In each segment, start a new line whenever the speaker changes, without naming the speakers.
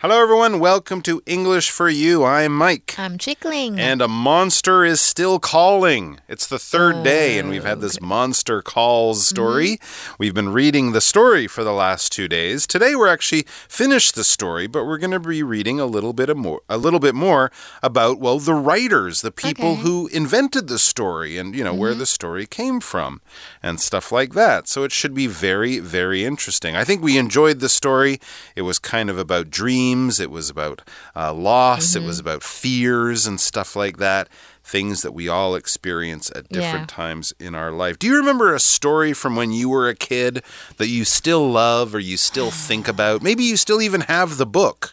Hello, everyone. Welcome to English for You. I'm Mike.
I'm Chickling.
And a monster is still calling. It's the third day, and we've had oh, this monster calls story. Mm-hmm. We've been reading the story for the last two days. Today, we're actually finished the story, but we're going to be reading a little bit of more, a little bit more about well, the writers, the people
Okay.
who invented the story, and you know where mm-hmm. the story came from, and stuff like that. So it should be very, very interesting. I think we enjoyed the story. It was kind of about dreams. It was about uh, loss. It was about fears and stuff like that. Things that we all experience at different
Yeah.
times in our life. Do you remember a story from when you were a kid that you still love or you still think about? Maybe you still even have the book.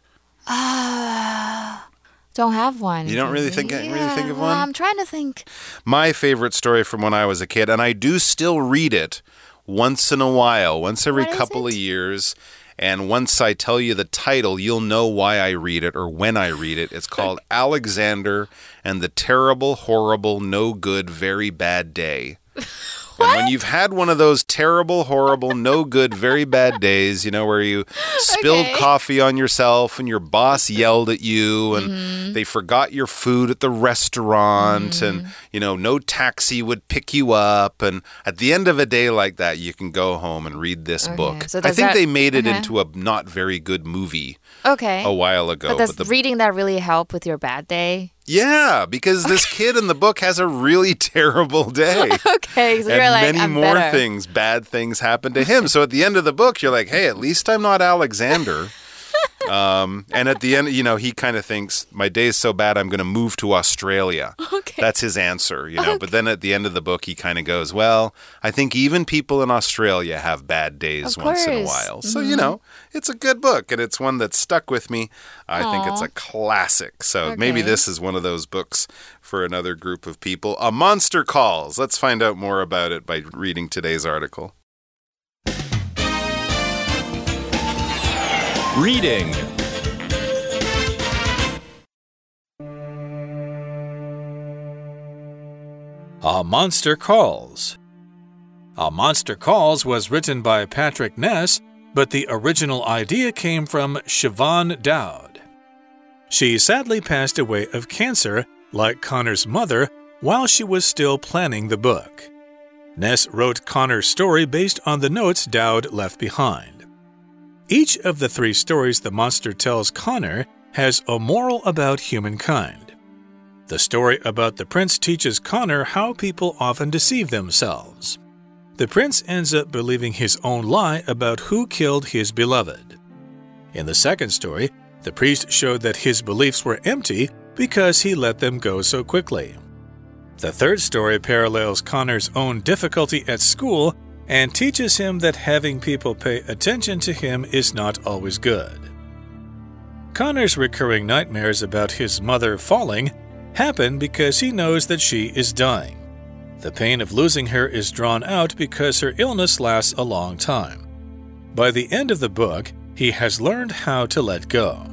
Don't have one.
You don't really think- really think of
well,
one?
I'm trying to think.
My favorite story from when I was a kid, and I do still read it once in a while, once every couple of years. And once I tell you the title, you'll know why I read it or when I read it. It's called Alexander and the Terrible, Horrible, No Good, Very Bad Day. And when you've had one of those terrible, horrible, no good, very bad days, you know, where you spilled
Okay.
coffee on yourself and your boss yelled at you and
Mm-hmm.
they forgot your food at the restaurant
Mm.
and, you know, no taxi would pick you up. And at the end of a day like that, you can go home and read this
Okay,
book.
so
I think
that-
they made it
okay.
into a not very good movie
Okay.
a while ago.
but does
but the
reading that really help with your bad day?
Yeah, because this kid in the book has a really terrible day.
Okay, so
and
you're like,
many
I'm
more
better.
things, bad things happen to him. so at the end of the book, you're like, hey, at least I'm not Alexander. Um, and at the end, you know, he kind of thinks, my day is so bad, I'm going to move to Australia.
Okay.
That's his answer, you know. But then at the end of the book, he kind of goes, well, I think even people in Australia have bad days
Of
once in a
course. Mm-hmm.
while. So, you know, it's a good book and it's one that stuck with me. I think it's a classic. So maybe this is one of those books for another group of people. A Monster Calls. Let's find out more about it by reading today's article.
Reading. A Monster Calls. A Monster Calls was written by Patrick Ness, but the original idea came from Siobhan Dowd. She sadly passed away of cancer, like Connor's mother, while she was still planning the book. Ness wrote Connor's story based on the notes Dowd left behind. Each of the three stories the monster tells Connor has a moral about humankind. The story about the prince teaches Connor how people often deceive themselves. The prince ends up believing his own lie about who killed his beloved. In the second story, the priest showed that his beliefs were empty because he let them go so quickly. The third story parallels Connor's own difficulty at school and teaches him that having people pay attention to him is not always good. Connor's recurring nightmares about his mother falling happen because he knows that she is dying. The pain of losing her is drawn out because her illness lasts a long time. By the end of the book, he has learned how to let go.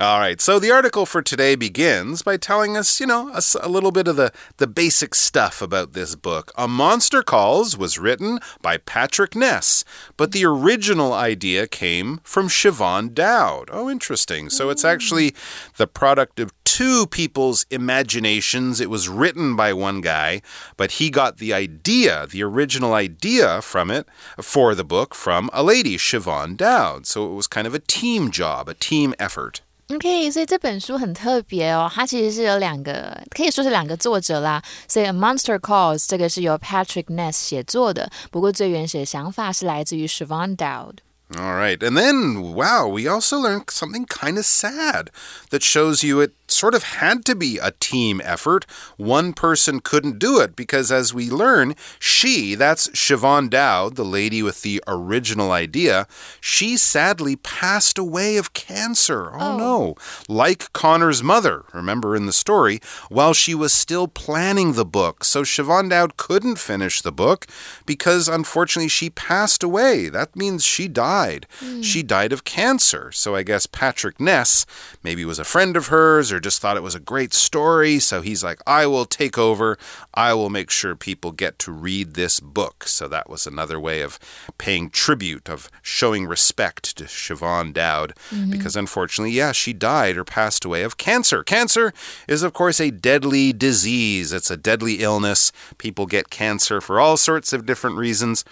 All right, so the article for today begins by telling us, you know, a, a little bit of the, the basic stuff about this book. A Monster Calls was written by Patrick Ness, but the original idea came from Siobhan Dowd. Oh, interesting. So it's hmm. actually the product of two people's imaginations. It was written by one guy, but he got the idea, the original idea from it, for the book from a lady, Siobhan Dowd. So it was kind of a team job, a team effort.
OK，所以这本书很特别哦，它其实是有两个，可以说是两个作者啦。所以《A Monster Calls》这个是由 Patrick Ness 写作的，不过最原始的想法是来自于 Siobhan Dowd。
All right. And then, wow, we also learned something kind of sad that shows you it sort of had to be a team effort. One person couldn't do it because, as we learn, she, that's Siobhan Dowd, the lady with the original idea, she sadly passed away of cancer. Oh,
Oh.
no. Like Connor's mother, remember in the story, while she was still planning the book. So Siobhan Dowd couldn't finish the book because, unfortunately, she passed away. That means she died. died. She died of cancer. So I guess Patrick Ness maybe was a friend of hers or just thought it was a great story. So he's like, I will take over. I will make sure people get to read this book. So that was another way of paying tribute, of showing respect to Siobhan Dowd. Mm-hmm. Because unfortunately, yeah, she died or passed away of cancer. Cancer is, of course, a deadly disease, it's a deadly illness. People get cancer for all sorts of different reasons.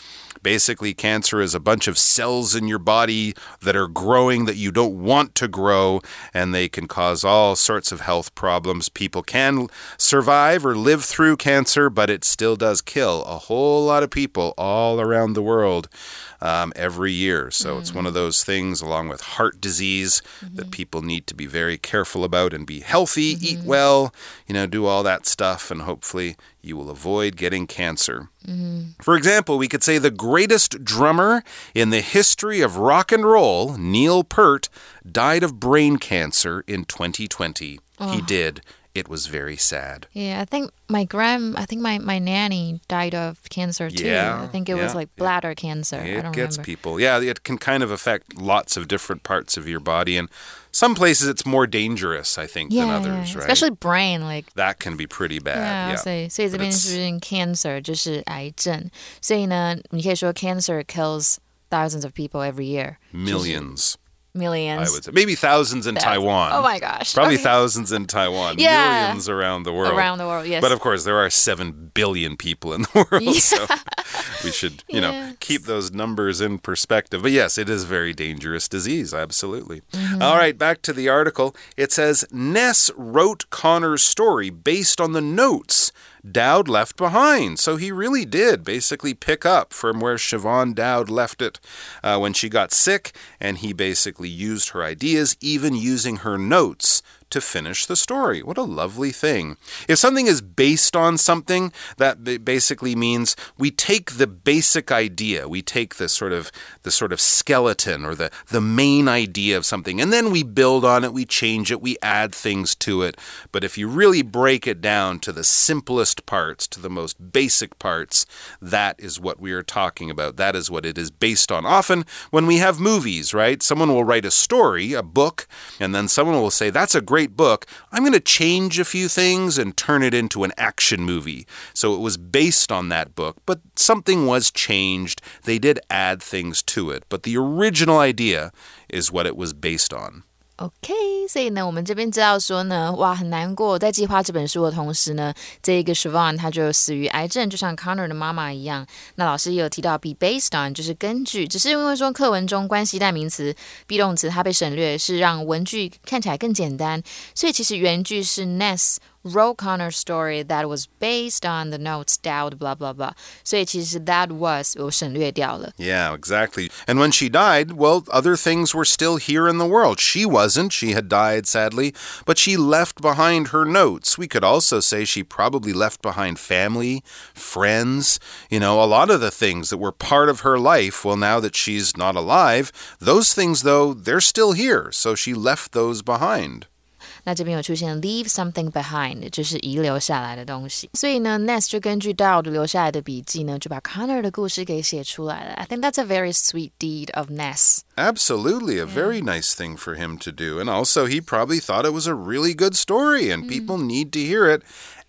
Basically, cancer is a bunch of cells in your body that are growing that you don't want to grow, and they can cause all sorts of health problems. People can survive or live through cancer, but it still does kill a whole lot of people all around the world um, every year. So it's mm. one of those things, along with heart disease, that mm-hmm. people need to be very careful about and be healthy, eat mm-hmm. well, you know, do all that stuff, and hopefully you will avoid getting cancer. Mm-hmm. For example, we could say the greatest drummer in the history of rock and roll, Neil Peart, died of brain cancer in 2020. He did. It was very sad.
Yeah, I think my grand, I think my, my nanny died of cancer too.
Yeah,
I think it was like bladder cancer. I
It
don't
gets
remember.
people. Yeah, it can kind of affect lots of different parts of your body. And some places it's more dangerous, I think,
yeah,
than
yeah,
others, right?
especially brain, like
that can be pretty bad.
Yeah，
Yeah.
所以所以这
But
边
it's-
是不是 cancer 就是癌症？所以呢，你可以说 cancer kills thousands of people every year.
Millions,
Millions.
I would say. Maybe thousands in Taiwan.
Oh my gosh.
Probably
Okay.
thousands in Taiwan.
Yeah.
Millions around the world.
Around the world, yes.
But of course, there are 7 billion people in the world. So we should, you know, keep those numbers in perspective. But yes, it is a very dangerous disease. Absolutely.
Mm-hmm.
All right, back to the article. It says Ness wrote Connor's story based on the notes Dowd left behind. So he really did basically pick up from where Siobhan Dowd left it uh, when she got sick, and he basically used her ideas, even using her notes to finish the story. What a lovely thing. If something is based on something, that basically means we take the basic idea, we take the sort of the sort of skeleton or the the main idea of something and then we build on it, we change it, we add things to it. But if you really break it down to the simplest parts, to the most basic parts, that is what we are talking about. That is what it is based on. Often when we have movies, right? Someone will write a story, a book, and then someone will say, That's a great book. I'm going to change a few things and turn it into an action movie. So it was based on that book, but something was changed. They did add things to it, but the original idea is what it was based on.
OK，所以呢，我们这边知道说呢，哇，很难过，在计划这本书的同时呢，这一个 Siobhan 他就死于癌症，就像 Connor 的妈妈一样。那老师也有提到 be based on，就是根据，只是因为说课文中关系代名词、be 动词它被省略，是让文句看起来更简单，所以其实原句是 Ness。Ro Connor story that was based on the notes Dowd blah blah blah. So it is that was
Yeah, exactly. And when she died, well, other things were still here in the world. She wasn't. She had died sadly, but she left behind her notes. We could also say she probably left behind family, friends, you know, a lot of the things that were part of her life. Well, now that she's not alive, those things though, they're still here. So she left those behind.
那这边有出现 leave something behind，就是遗留下来的东西。所以呢，Ness 就根据 Dowd 留下来的笔记呢，就把 Connor 的故事给写出来了。I think that's a very sweet deed of Ness.
Absolutely, a very nice thing for him to do. And also, he probably thought it was a really good story, and people need to hear it.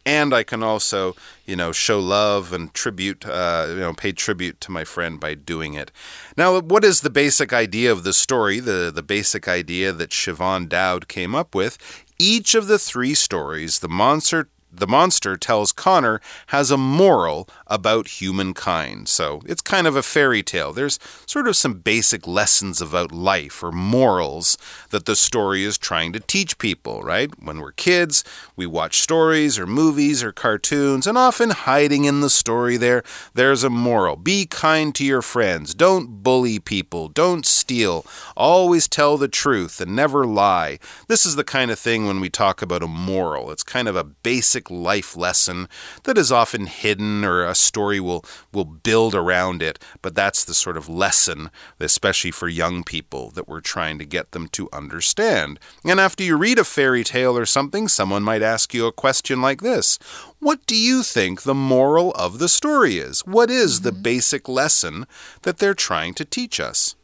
And I can also, you know, show love and tribute, uh, you know, pay tribute to my friend by doing it. Now, what is the basic idea of the story? The the basic idea that Siobhan Dowd came up with. Each of the three stories, the monster the monster tells Connor has a moral about humankind. So it's kind of a fairy tale. There's sort of some basic lessons about life or morals that the story is trying to teach people, right? When we're kids, we watch stories or movies or cartoons, and often hiding in the story there, there's a moral. Be kind to your friends. Don't bully people. Don't steal. Always tell the truth and never lie. This is the kind of thing when we talk about a moral. It's kind of a basic life lesson that is often hidden or a story will will build around it, but that's the sort of lesson, especially for young people that we're trying to get them to understand. And after you read a fairy tale or something, someone might ask you a question like this. What do you think the moral of the story is? What is the mm-hmm. basic lesson that they're trying to teach us?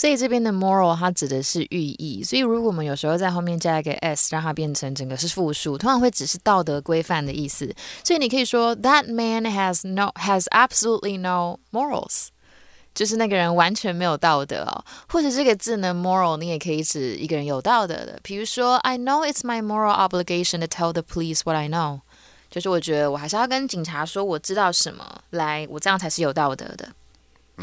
所以这边的 moral 它指的是寓意。所以如果我们有时候在后面加一个 s，让它变成整个是复数，通常会只是道德规范的意思。所以你可以说 That man has no has absolutely no morals。就是那个人完全没有道德哦，或者这个字呢，moral，你也可以指一个人有道德的。比如说，I know it's my moral obligation to tell the police what I know，就是我觉得我还是要跟警察说我知道什么，来，我这样才是有道德的。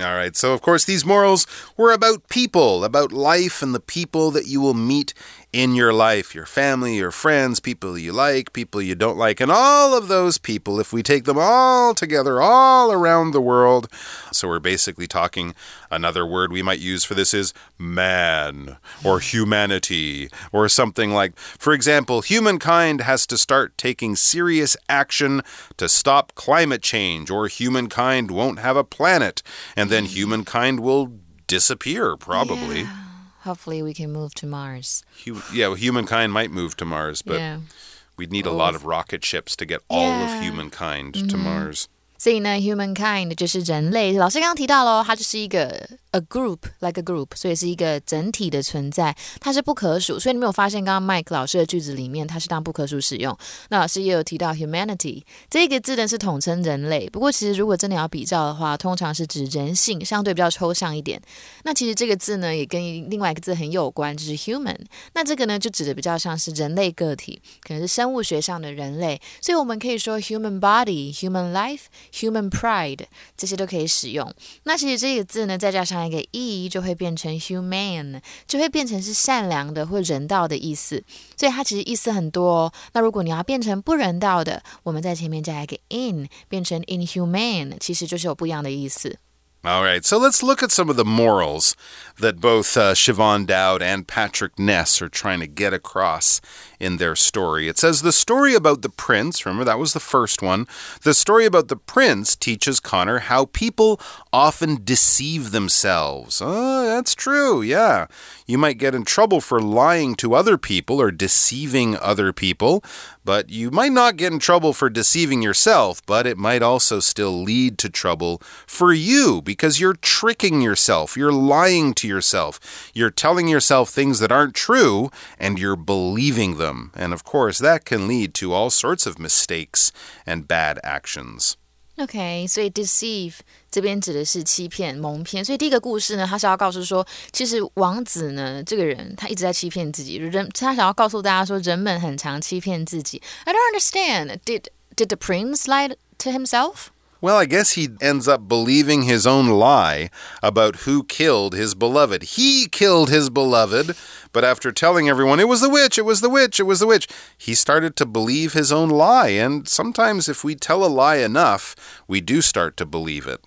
All right, so of course, these morals were about people, about life and the people that you will meet in your life your family, your friends, people you like, people you don't like, and all of those people, if we take them all together, all around the world. So we're basically talking another word we might use for this is man or humanity or something like, for example, humankind has to start taking serious action to stop climate change, or humankind won't have a planet, and then humankind will disappear, probably.
Yeah Hopefully, we can move to Mars.
yeah, well, humankind might move to Mars, but yeah. we'd need a lot of rocket ships to get all yeah. of humankind mm -hmm. to mm-hmm. Mars.
所以呢，humankind 就是人类。老师刚刚提到喽，它就是一个 a group like a group，所以是一个整体的存在，它是不可数。所以你没有发现，刚刚 Mike 老师的句子里面，它是当不可数使用。那老师也有提到 humanity 这个字呢，是统称人类。不过其实如果真的要比较的话，通常是指人性，相对比较抽象一点。那其实这个字呢，也跟另外一个字很有关，就是 human。那这个呢，就指的比较像是人类个体，可能是生物学上的人类。所以我们可以说 human body、human life。Human pride 这些都可以使用。那其实这个字呢，再加上加一个 e，就会变成 human，就会变成是善良的或人道的意思。所以它其实意思很多哦。那如果你要变成不人道的，我们在前面加一个 in，变成 inhuman，其实就是有不一样的意思。
All right, so let's look at some of the morals that both uh, Siobhan Dowd and Patrick Ness are trying to get across in their story. It says the story about the prince, remember that was the first one. The story about the prince teaches Connor how people often deceive themselves. Oh, that's true, yeah. You might get in trouble for lying to other people or deceiving other people, but you might not get in trouble for deceiving yourself, but it might also still lead to trouble for you because you're tricking yourself, you're lying to yourself, you're telling yourself things that aren't true, and you're believing them. And of course, that can lead to all sorts of mistakes and bad actions.
OK，所以 deceive 这边指的是欺骗、蒙骗。所以第一个故事呢，他是要告诉说，其实王子呢这个人他一直在欺骗自己。人他想要告诉大家说，人们很常欺骗自己。I don't understand. Did did the prince lie to himself?
Well, I guess he ends up believing his own lie about who killed his beloved. He killed his beloved, but after telling everyone it was the witch, it was the witch, it was the witch, he started to believe his own lie. And sometimes, if we tell a lie enough, we do start to believe it.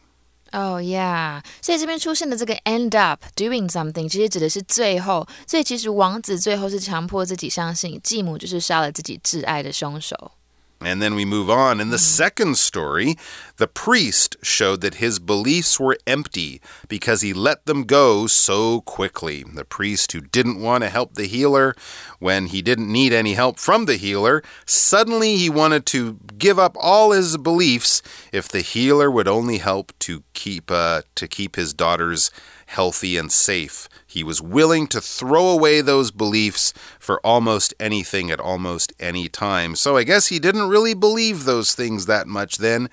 Oh yeah，所以这边出现的这个 end up doing something，其实指的是最后。所以其实王子最后是强迫自己相信继母就是杀了自己挚爱的凶手。
And then we move on. In the mm. second story, the priest showed that his beliefs were empty because he let them go so quickly. The priest who didn't want to help the healer when he didn't need any help from the healer, suddenly he wanted to give up all his beliefs if the healer would only help to keep uh, to keep his daughters healthy and safe. He was willing to throw away those beliefs for almost anything at almost any time. So I guess he didn't really believe those things that much then,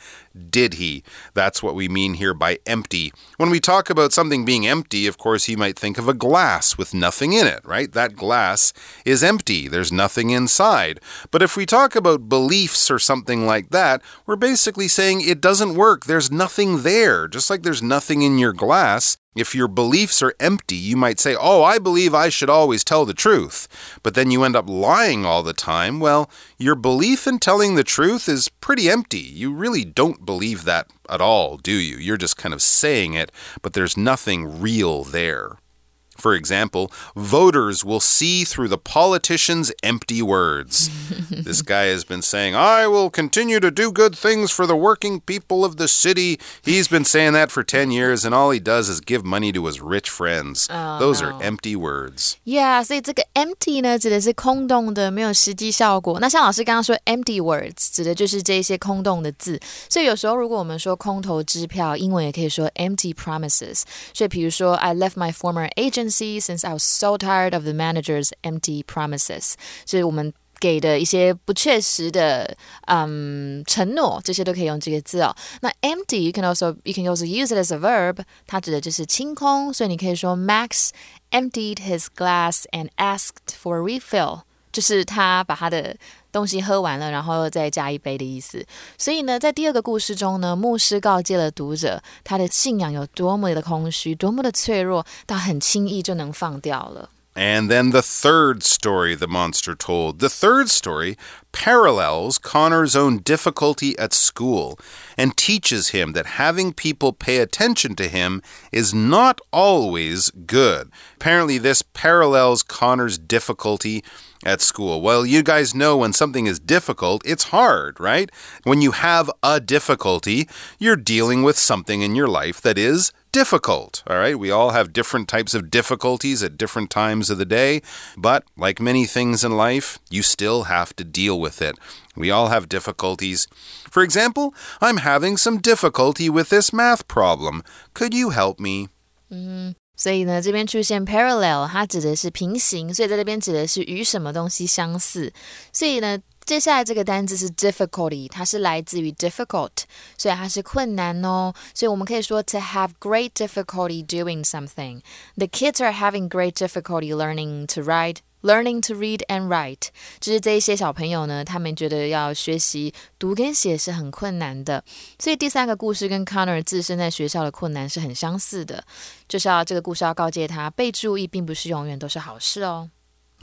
did he? That's what we mean here by empty. When we talk about something being empty, of course, you might think of a glass with nothing in it, right? That glass is empty, there's nothing inside. But if we talk about beliefs or something like that, we're basically saying it doesn't work, there's nothing there. Just like there's nothing in your glass, if your beliefs are empty, you might say, Oh, I believe I should always tell the truth. But then you end up lying all the time. Well, your belief in telling the truth is pretty empty. You really don't believe that at all, do you? You're just kind of saying it, but there's nothing real there. For example, voters will see through the politicians' empty words. this guy has been saying, I will continue to do good things for the working people of the city. He's been saying that for 10 years, and all he does is give money to his rich friends.
Oh,
Those
no.
are empty words.
Yeah，所以这个 empty 呢，指的是空洞的，没有实际效果。那像老师刚刚说 empty words，指的就是这些空洞的字。所以有时候如果我们说空头支票，英文也可以说 empty promises。所以比如说，I left my former agency since I was so tired of the manager's empty promises。所以我们给的一些不确实的嗯承诺，这些都可以用这个字哦。那 empty you can also you can also use it as a verb，它指的就是清空，所以你可以说 Max emptied his glass and asked for a refill， 就是他把他的东西喝完了，然后再加一杯的意思。所以呢，在第二个故事中呢，牧师告诫了读者，他的信仰有多么的空虚，多么的脆弱，到很轻易就能放掉了。
And then the third story the monster told. The third story parallels Connor's own difficulty at school and teaches him that having people pay attention to him is not always good. Apparently, this parallels Connor's difficulty at school. Well, you guys know when something is difficult, it's hard, right? When you have a difficulty, you're dealing with something in your life that is difficult. All right, we all have different types of difficulties at different times of the day, but like many things in life, you still have to deal with it. We all have difficulties. For example, I'm having some difficulty with this math problem. Could you help me? Mm-hmm.
所以呢，这边出现 parallel，它指的是平行，所以在这边指的是与什么东西相似。所以呢，接下来这个单字是 difficulty，它是来自于 difficult，所以它是困难哦。所以我们可以说 to have great difficulty doing something. The kids are having great difficulty learning to write. Learning to read and write，就是这一些小朋友呢，他们觉得要学习读跟写是很困难的。所以第三个故事跟 Connor 自身在学校的困难是很相似的，就是要这个故事要告诫他，被注意并不是永远都是好事哦。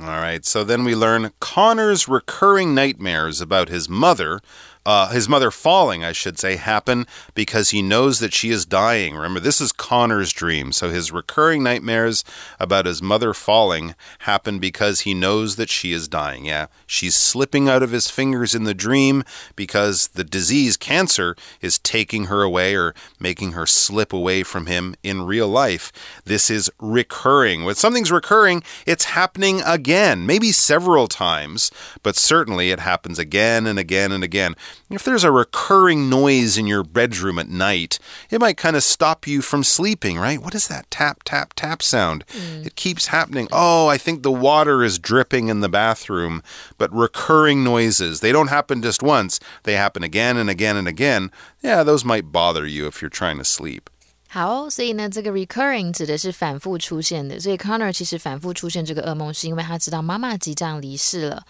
All right, so then we learn Connor's recurring nightmares about his mother, uh, his mother falling, I should say, happen because he knows that she is dying. Remember, this is Connor's dream. So his recurring nightmares about his mother falling happen because he knows that she is dying. Yeah, she's slipping out of his fingers in the dream because the disease, cancer, is taking her away or making her slip away from him in real life. This is recurring. When something's recurring, it's happening again, maybe several times, but certainly it happens again and again and again. If there's a recurring noise in your bedroom at night, it might kind of stop you from sleeping, right? What is that tap, tap, tap sound? It keeps happening. Oh, I think the water is dripping in the bathroom, but recurring noises, they don't happen just once, they happen again and again and again. Yeah, those might bother you if you're trying to sleep.
好，所以呢，这个 recurring 指的是反复出现的，所以 Connor 其实反复出现这个噩梦，是因为他知道妈妈即将离世了。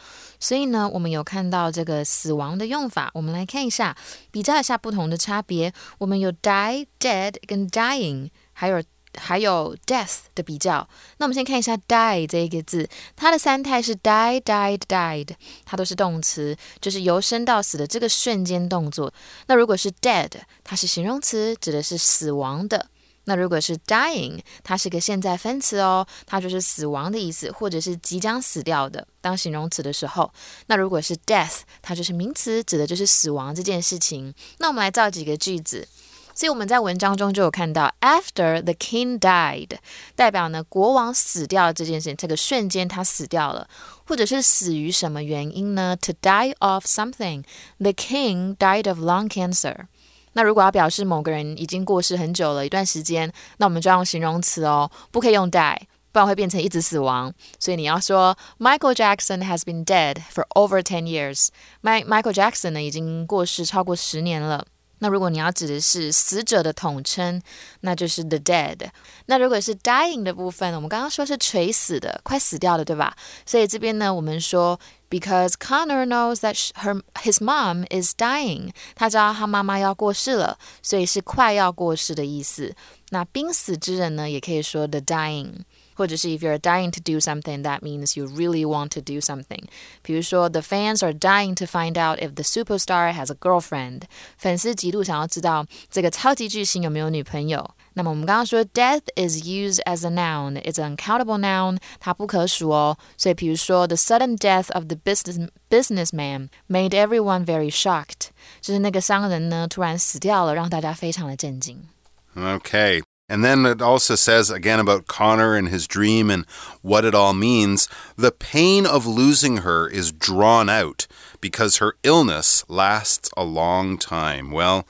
所以呢，我们有看到这个死亡的用法，我们来看一下，比较一下不同的差别。我们有 die、dead 跟 dying，还有还有 death 的比较。那我们先看一下 die 这一个字，它的三态是 die、died、died，它都是动词，就是由生到死的这个瞬间动作。那如果是 dead，它是形容词，指的是死亡的。那如果是 dying，它是个现在分词哦，它就是死亡的意思，或者是即将死掉的，当形容词的时候。那如果是 death，它就是名词，指的就是死亡这件事情。那我们来造几个句子。所以我们在文章中就有看到，after the king died，代表呢国王死掉这件事情，这个瞬间他死掉了，或者是死于什么原因呢？To die of something，the king died of lung cancer。那如果要表示某个人已经过世很久了一段时间，那我们就要用形容词哦，不可以用 die，不然会变成一直死亡。所以你要说 Michael Jackson has been dead for over ten years。Mike Michael Jackson 呢已经过世超过十年了。那如果你要指的是死者的统称，那就是 the dead。那如果是 dying 的部分，我们刚刚说是垂死的，快死掉的，对吧？所以这边呢，我们说 because Connor knows that her his mom is dying，他知道他妈妈要过世了，所以是快要过世的意思。那濒死之人呢，也可以说 the dying。或者是 if you're dying to do something, that means you really want to do something。比如说，the fans are dying to find out if the superstar has a girlfriend。粉丝极度想要知道这个超级巨星有没有女朋友。 那么我们刚刚说，death is used as a noun, it's an uncountable noun，它不可数哦。所以，比如说，the sudden death of the business businessman made everyone very shocked，就是那个商人呢突然死掉了，让大家非常的震惊。
Okay. And then it also says again about Connor and his dream and what it all means. The pain of losing her is drawn out because her illness lasts a long time. Well,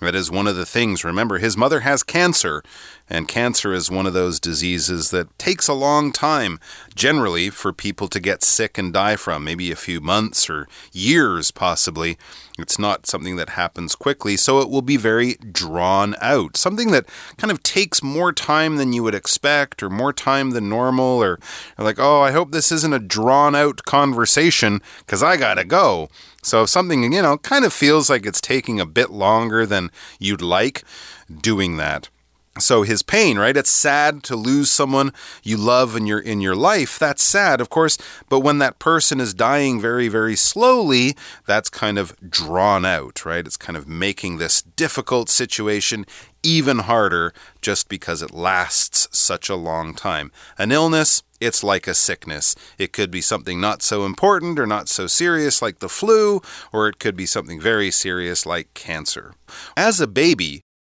that is one of the things. Remember, his mother has cancer, and cancer is one of those diseases that takes a long time, generally, for people to get sick and die from, maybe a few months or years, possibly. It's not something that happens quickly, so it will be very drawn out. Something that kind of takes more time than you would expect, or more time than normal, or, like, oh, I hope this isn't a drawn out conversation because I gotta go. So if something, you know, kind of feels like it's taking a bit longer than you'd like, doing that. So his pain, right? It's sad to lose someone you love in your in your life. That's sad, of course, but when that person is dying very very slowly, that's kind of drawn out, right? It's kind of making this difficult situation even harder just because it lasts such a long time. An illness, it's like a sickness. It could be something not so important or not so serious like the flu, or it could be something very serious like cancer. As a baby,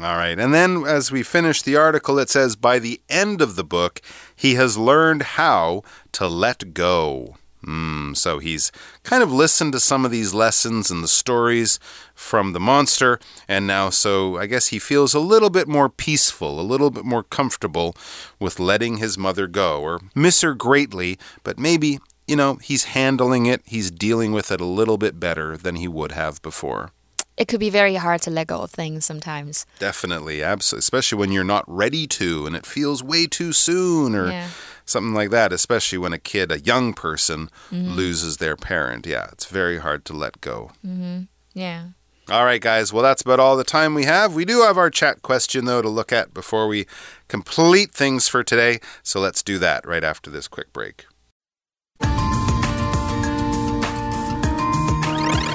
All right. And then as we finish the article, it says by the end of the book, he has learned how to let go. Mm, so he's kind of listened to some of these lessons and the stories from the monster, and now, so I guess he feels a little bit more peaceful, a little bit more comfortable with letting his mother go, or miss her greatly, but maybe, you know, he's handling it, he's dealing with it a little bit better than he would have before
it could be very hard to let go of things sometimes.
Definitely, absolutely, especially when you're not ready to and it feels way too soon or yeah. something like that, especially when a kid, a young person mm -hmm. loses their parent. Yeah, it's very hard to let go.
Mm -hmm. Yeah.
All right, guys. Well, that's about all the time we have. We do have our chat question, though, to look at before we complete things for today. So let's do that right after this quick break.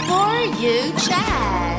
For you, chat.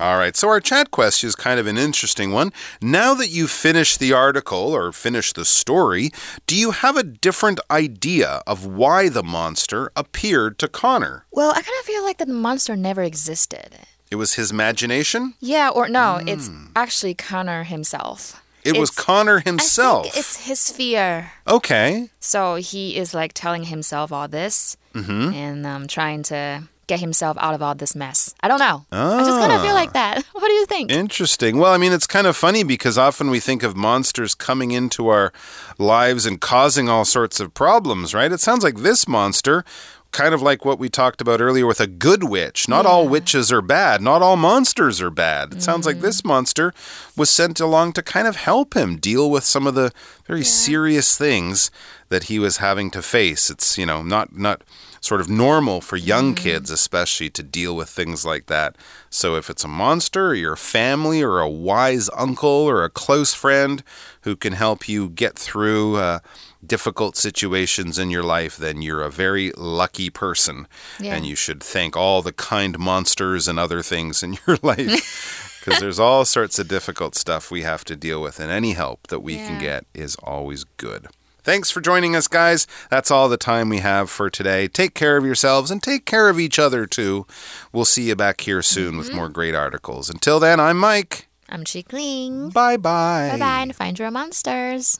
All right, so our chat question is kind of an interesting one. Now that you've finished the article or finished the story, do you have a different idea of why the monster appeared to Connor?
Well, I kind of feel like the monster never existed.
It was his imagination?
Yeah, or no, mm. it's actually Connor himself.
It
it's,
was Connor himself.
it's his fear.
Okay.
So he is like telling himself all this
mm -hmm.
and um, trying to get himself out of all this mess. I don't know. I just kind of feel like that. What do you think?
Interesting. Well, I mean, it's kind of funny because often we think of monsters coming into our lives and causing all sorts of problems, right? It sounds like this monster kind of like what we talked about earlier with a good witch. Not yeah. all witches are bad. Not all monsters are bad. It mm. sounds like this mm. monster was sent along to kind of help him deal with some of the very yeah. serious things that he was having to face. It's, you know, not not sort of normal for young mm. kids, especially, to deal with things like that. So if it's a monster, or your family, or a wise uncle, or a close friend who can help you get through uh, difficult situations in your life, then you're a very lucky person. Yeah. And you should thank all the kind monsters and other things in your life. Because there's all sorts of difficult stuff we have to deal with, and any help that we yeah. can get is always good. Thanks for joining us, guys. That's all the time we have for today. Take care of yourselves and take care of each other, too. We'll see you back here soon mm -hmm. with mm-hmm. more great articles. Until then, I'm Mike.
I'm Chikling.
Bye bye.
Bye bye, and find your monsters.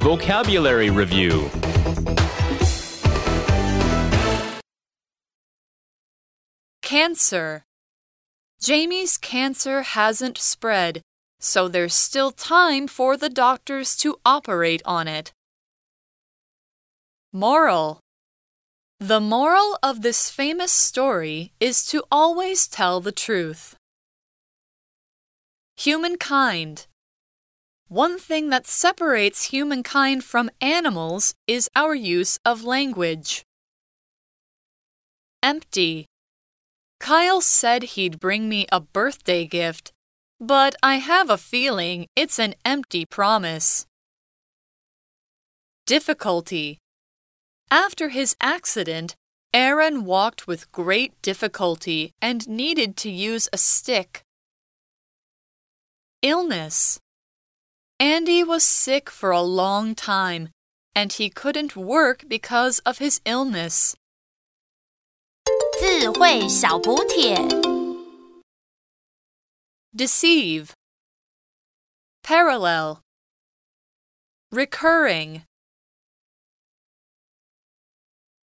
Vocabulary Review
Cancer. Jamie's cancer hasn't spread so there's still time for the doctors to operate on it. Moral The moral of this famous story is to always tell the truth. Humankind One thing that separates humankind from animals is our use of language. Empty. Kyle said he'd bring me a birthday gift, but I have a feeling it's an empty promise. Difficulty. After his accident, Aaron walked with great difficulty and needed to use a stick. Illness. Andy was sick for a long time, and he couldn't work because of his illness.
智慧小补帖
Deceive. Parallel. Recurring.